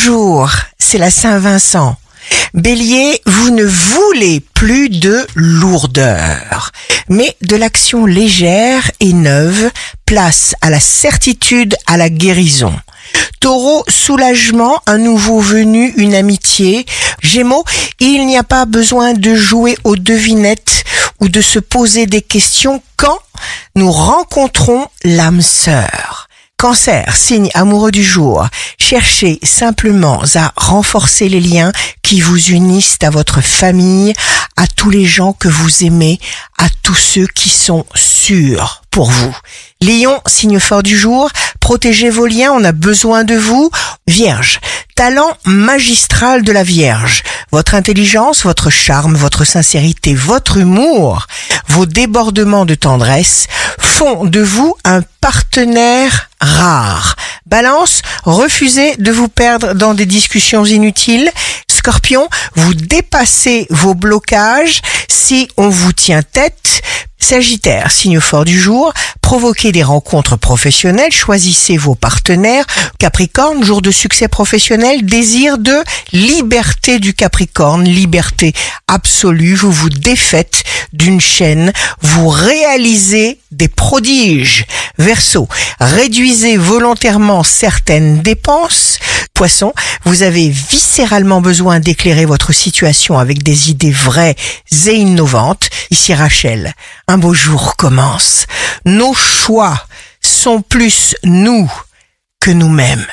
Bonjour, c'est la Saint-Vincent. Bélier, vous ne voulez plus de lourdeur, mais de l'action légère et neuve, place à la certitude, à la guérison. Taureau, soulagement, un nouveau venu, une amitié. Gémeaux, il n'y a pas besoin de jouer aux devinettes ou de se poser des questions quand nous rencontrons l'âme sœur. Cancer, signe amoureux du jour. Cherchez simplement à renforcer les liens qui vous unissent à votre famille, à tous les gens que vous aimez, à tous ceux qui sont sûrs pour vous. Lion, signe fort du jour. Protégez vos liens, on a besoin de vous. Vierge, talent magistral de la Vierge. Votre intelligence, votre charme, votre sincérité, votre humour, vos débordements de tendresse font de vous un partenaire rare. Balance, refusez de vous perdre dans des discussions inutiles. Scorpion, vous dépassez vos blocages si on vous tient tête. Sagittaire, signe fort du jour, provoquez des rencontres professionnelles, choisissez vos partenaires. Capricorne, jour de succès professionnel, désir de liberté du Capricorne, liberté absolue, vous vous défaites d'une chaîne, vous réalisez des prodiges. Verseau, réduisez volontairement certaines dépenses. Poisson, vous avez viscéralement besoin d'éclairer votre situation avec des idées vraies et innovantes. Ici Rachel, un beau jour commence. Nos choix sont plus nous que nous-mêmes.